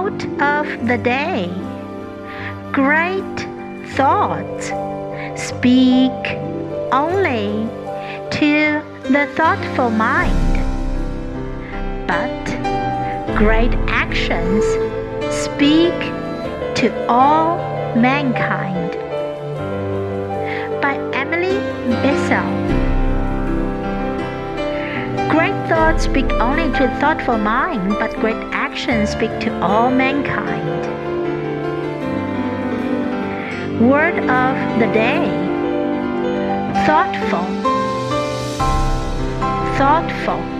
Quote of the day Great thoughts speak only to the thoughtful mind, but great actions speak to all mankind. By Emily Bissell. Thoughts speak only to a thoughtful mind, but great actions speak to all mankind. Word of the day thoughtful, thoughtful.